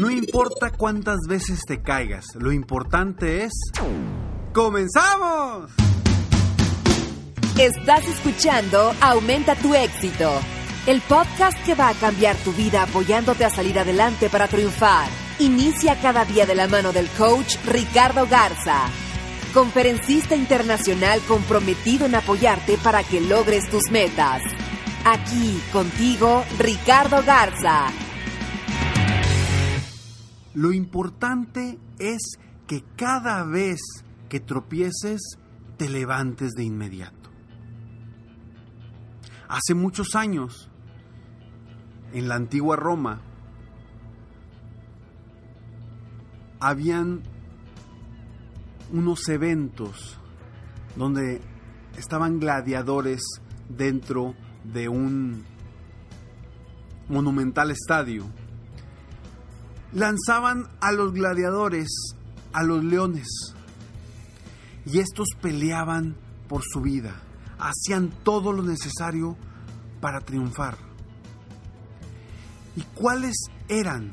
No importa cuántas veces te caigas, lo importante es... ¡Comenzamos! Estás escuchando Aumenta tu éxito, el podcast que va a cambiar tu vida apoyándote a salir adelante para triunfar. Inicia cada día de la mano del coach Ricardo Garza, conferencista internacional comprometido en apoyarte para que logres tus metas. Aquí contigo, Ricardo Garza. Lo importante es que cada vez que tropieces, te levantes de inmediato. Hace muchos años, en la antigua Roma, habían unos eventos donde estaban gladiadores dentro de un monumental estadio lanzaban a los gladiadores, a los leones, y estos peleaban por su vida, hacían todo lo necesario para triunfar. ¿Y cuáles eran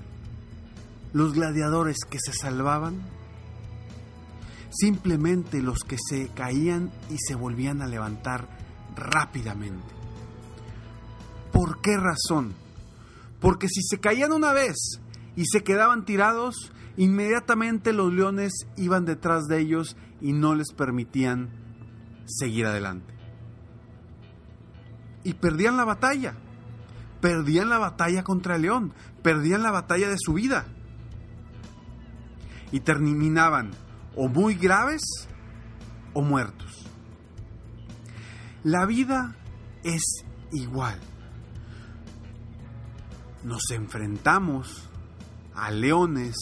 los gladiadores que se salvaban? Simplemente los que se caían y se volvían a levantar rápidamente. ¿Por qué razón? Porque si se caían una vez y se quedaban tirados, inmediatamente los leones iban detrás de ellos y no les permitían seguir adelante. Y perdían la batalla. Perdían la batalla contra el león. Perdían la batalla de su vida. Y terminaban o muy graves o muertos. La vida es igual. Nos enfrentamos a leones,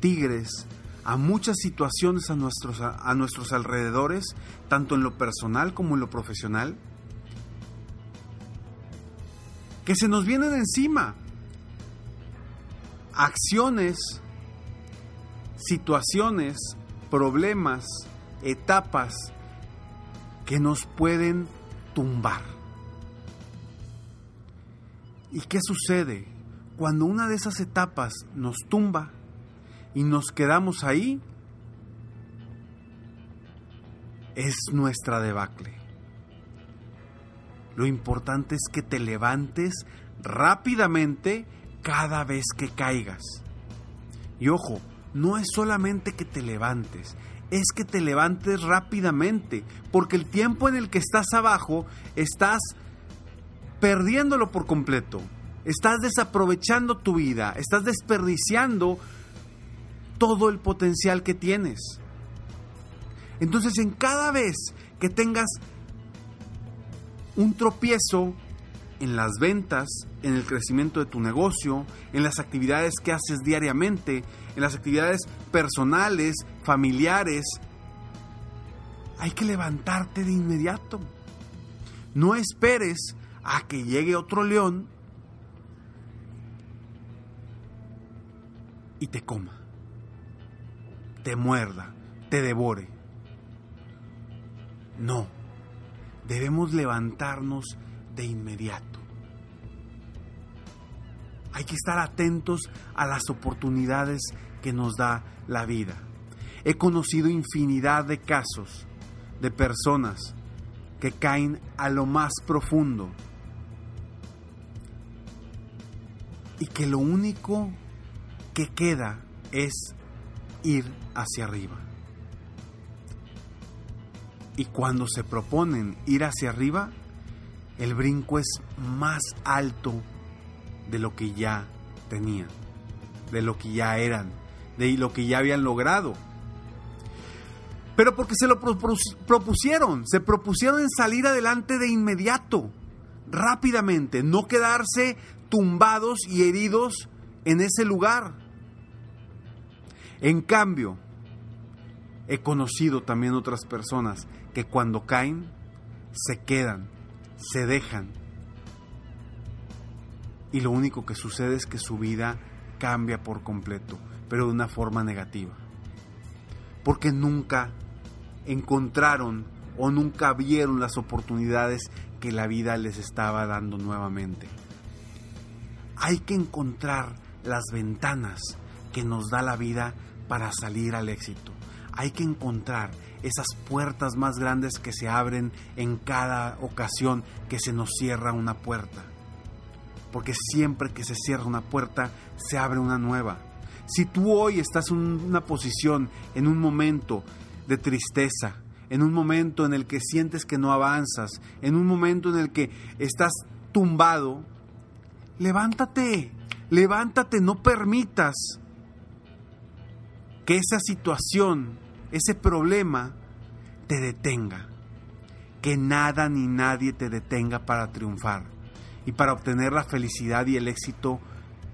tigres, a muchas situaciones a nuestros, a, nuestros alrededores, tanto en lo personal como en lo profesional, que se nos vienen encima. Acciones, situaciones, problemas, etapas que nos pueden tumbar. ¿Y qué sucede? Cuando una de esas etapas nos tumba y nos quedamos ahí, es nuestra debacle. Lo importante es que te levantes rápidamente cada vez que caigas. Y ojo, no es solamente que te levantes, es que te levantes rápidamente, porque el tiempo en el que estás abajo estás perdiéndolo por completo. Estás desaprovechando tu vida, estás desperdiciando todo el potencial que tienes. Entonces, en cada vez que tengas un tropiezo en las ventas, en el crecimiento de tu negocio, en las actividades que haces diariamente, en las actividades personales, familiares, hay que levantarte de inmediato. No esperes a que llegue otro león y te coma, te muerda, te devore. No, debemos levantarnos de inmediato. Hay que estar atentos a las oportunidades que nos da la vida. He conocido infinidad de casos de personas que caen a lo más profundo y que lo único que queda es ir hacia arriba. Y cuando se proponen ir hacia arriba, el brinco es más alto de lo que ya tenían, de lo que ya eran, de lo que ya habían logrado. Pero porque se lo propusieron, se propusieron salir adelante de inmediato, rápidamente, no quedarse tumbados y heridos en ese lugar. En cambio, he conocido también otras personas que cuando caen, se quedan, se dejan. Y lo único que sucede es que su vida cambia por completo, pero de una forma negativa. Porque nunca encontraron o nunca vieron las oportunidades que la vida les estaba dando nuevamente. Hay que encontrar las ventanas que nos da la vida para salir al éxito. Hay que encontrar esas puertas más grandes que se abren en cada ocasión que se nos cierra una puerta. Porque siempre que se cierra una puerta, se abre una nueva. Si tú hoy estás en una posición, en un momento de tristeza, en un momento en el que sientes que no avanzas, en un momento en el que estás tumbado, levántate, levántate, no permitas que esa situación ese problema te detenga. Que nada ni nadie te detenga para triunfar y para obtener la felicidad y el éxito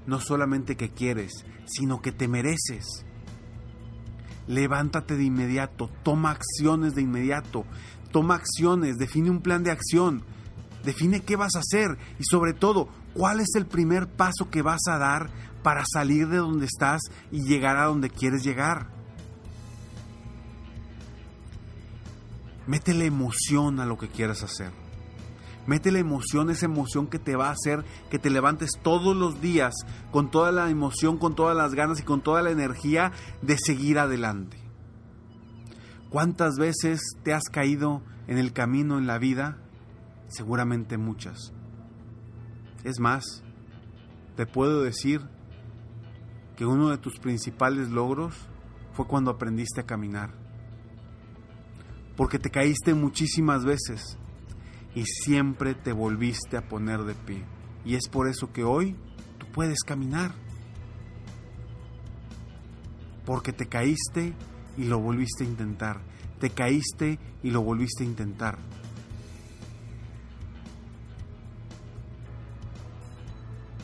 no solamente que quieres, sino que te mereces. Levántate de inmediato, toma acciones de inmediato, toma acciones, define un plan de acción, define qué vas a hacer y sobre todo, cuál es el primer paso que vas a dar para salir de donde estás y llegar a donde quieres llegar. Métele emoción a lo que quieras hacer. Métele emoción, esa emoción que te va a hacer que te levantes todos los días con toda la emoción, con todas las ganas y con toda la energía de seguir adelante. ¿Cuántas veces te has caído en el camino en la vida? Seguramente muchas. Es más, te puedo decir que uno de tus principales logros fue cuando aprendiste a caminar porque te caíste muchísimas veces y siempre te volviste a poner de pie. Y es por eso que hoy tú puedes caminar. Porque te caíste y lo volviste a intentar. Te caíste y lo volviste a intentar.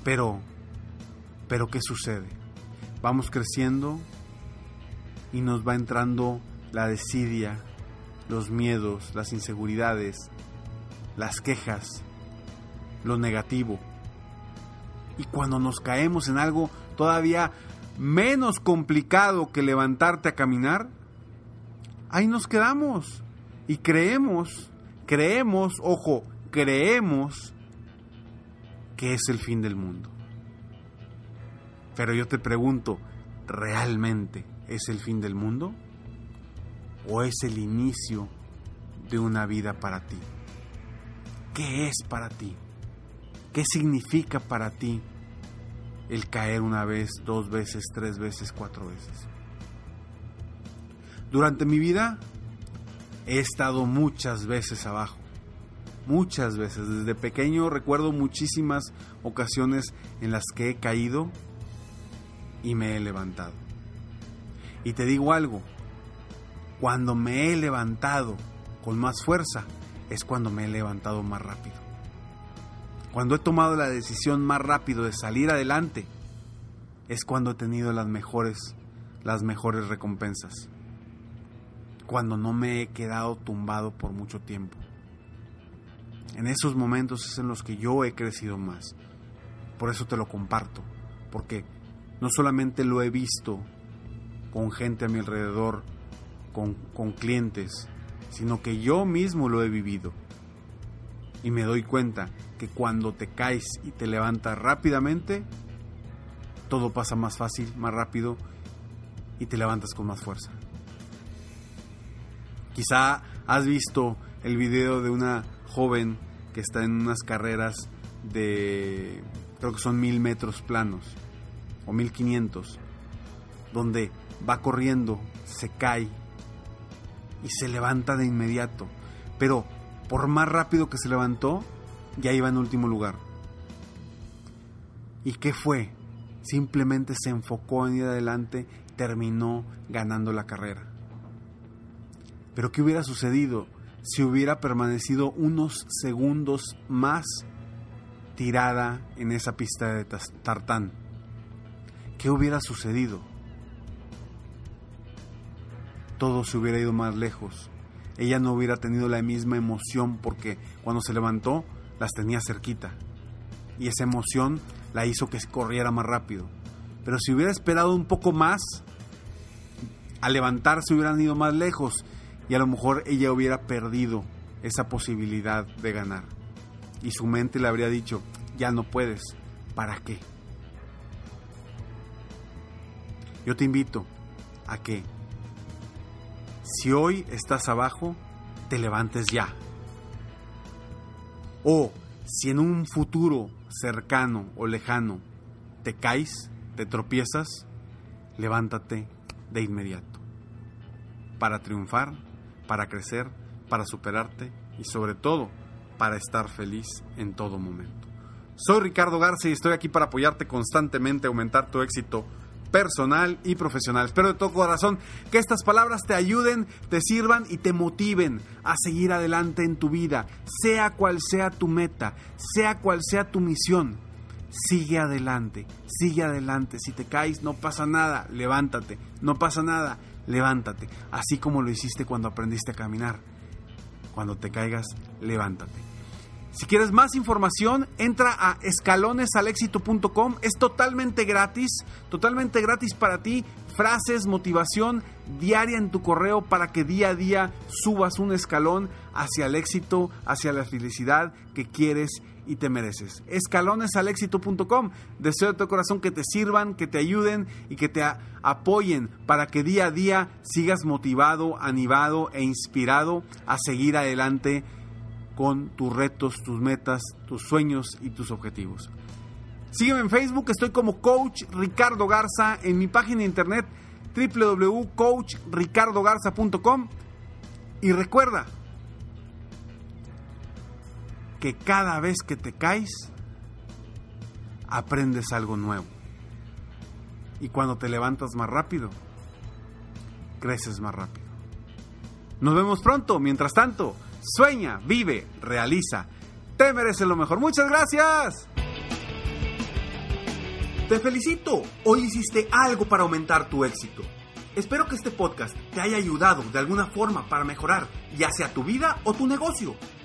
Pero, pero ¿qué sucede? Vamos creciendo y nos va entrando la desidia, los miedos, las inseguridades, las quejas, lo negativo. Y cuando nos caemos en algo todavía menos complicado que levantarte a caminar, ahí nos quedamos y creemos, creemos, ojo, creemos que es el fin del mundo. Pero yo te pregunto, ¿realmente es el fin del mundo? o es el inicio de una vida para ti? ¿Qué es para ti? ¿Qué significa para ti el caer una vez, dos veces, tres veces, cuatro veces? Durante mi vida he estado muchas veces abajo, muchas veces. Desde pequeño recuerdo muchísimas ocasiones en las que he caído y me he levantado. Y te digo algo, cuando me he levantado con más fuerza, es cuando me he levantado más rápido. Cuando he tomado la decisión más rápido de salir adelante, es cuando he tenido las mejores, las mejores recompensas. Cuando no me he quedado tumbado por mucho tiempo. En esos momentos es en los que yo he crecido más. Por eso te lo comparto. Porque no solamente lo he visto con gente a mi alrededor con, clientes, sino que yo mismo lo he vivido. Y me doy cuenta que cuando te caes y te levantas rápidamente, todo pasa más fácil, más rápido y te levantas con más fuerza. Quizá has visto el video de una joven que está en unas carreras de, creo que son mil metros planos o mil quinientos. donde va corriendo, se cae y se levanta de inmediato. Pero por más rápido que se levantó, ya iba en último lugar. ¿Y qué fue? Simplemente se enfocó en ir adelante, terminó ganando la carrera. Pero ¿qué hubiera sucedido si hubiera permanecido unos segundos más tirada en esa pista de tartán? ¿Qué hubiera sucedido? Todo se hubiera ido más lejos. Ella no hubiera tenido la misma emoción porque cuando se levantó las tenía cerquita. Y esa emoción la hizo que corriera más rápido. Pero si hubiera esperado un poco más, al levantarse hubieran ido más lejos y a lo mejor ella hubiera perdido esa posibilidad de ganar. Y su mente le habría dicho, ya no puedes, ¿para qué? Yo te invito a que si hoy estás abajo, te levantes ya. O si en un futuro cercano o lejano te caes, te tropiezas, levántate de inmediato. Para triunfar, para crecer, para superarte y sobre todo para estar feliz en todo momento. Soy Ricardo Garza y estoy aquí para apoyarte constantemente, aumentar tu éxito personal y profesional. Espero de todo corazón que estas palabras te ayuden, te sirvan y te motiven a seguir adelante en tu vida, sea cual sea tu meta, sea cual sea tu misión. Sigue adelante, sigue adelante. Si te caes, no pasa nada, levántate. No pasa nada, levántate. Así como lo hiciste cuando aprendiste a caminar. Cuando te caigas, levántate. Si quieres más información, entra a escalonesalexito.com. Es totalmente gratis, totalmente gratis para ti. Frases, motivación diaria en tu correo para que día a día subas un escalón hacia el éxito, hacia la felicidad que quieres y te mereces. Escalonesalexito.com. Deseo de tu corazón que te sirvan, que te ayuden y que te apoyen para que día a día sigas motivado, animado e inspirado a seguir adelante con tus retos, tus metas, tus sueños y tus objetivos. Sígueme en Facebook, estoy como Coach Ricardo Garza en mi página de internet www.coachricardogarza.com y recuerda que cada vez que te caes aprendes algo nuevo. Y cuando te levantas más rápido, creces más rápido. Nos vemos pronto, mientras tanto, Sueña, vive, realiza. Te mereces lo mejor. Muchas gracias. Te felicito. Hoy hiciste algo para aumentar tu éxito. Espero que este podcast te haya ayudado de alguna forma para mejorar ya sea tu vida o tu negocio.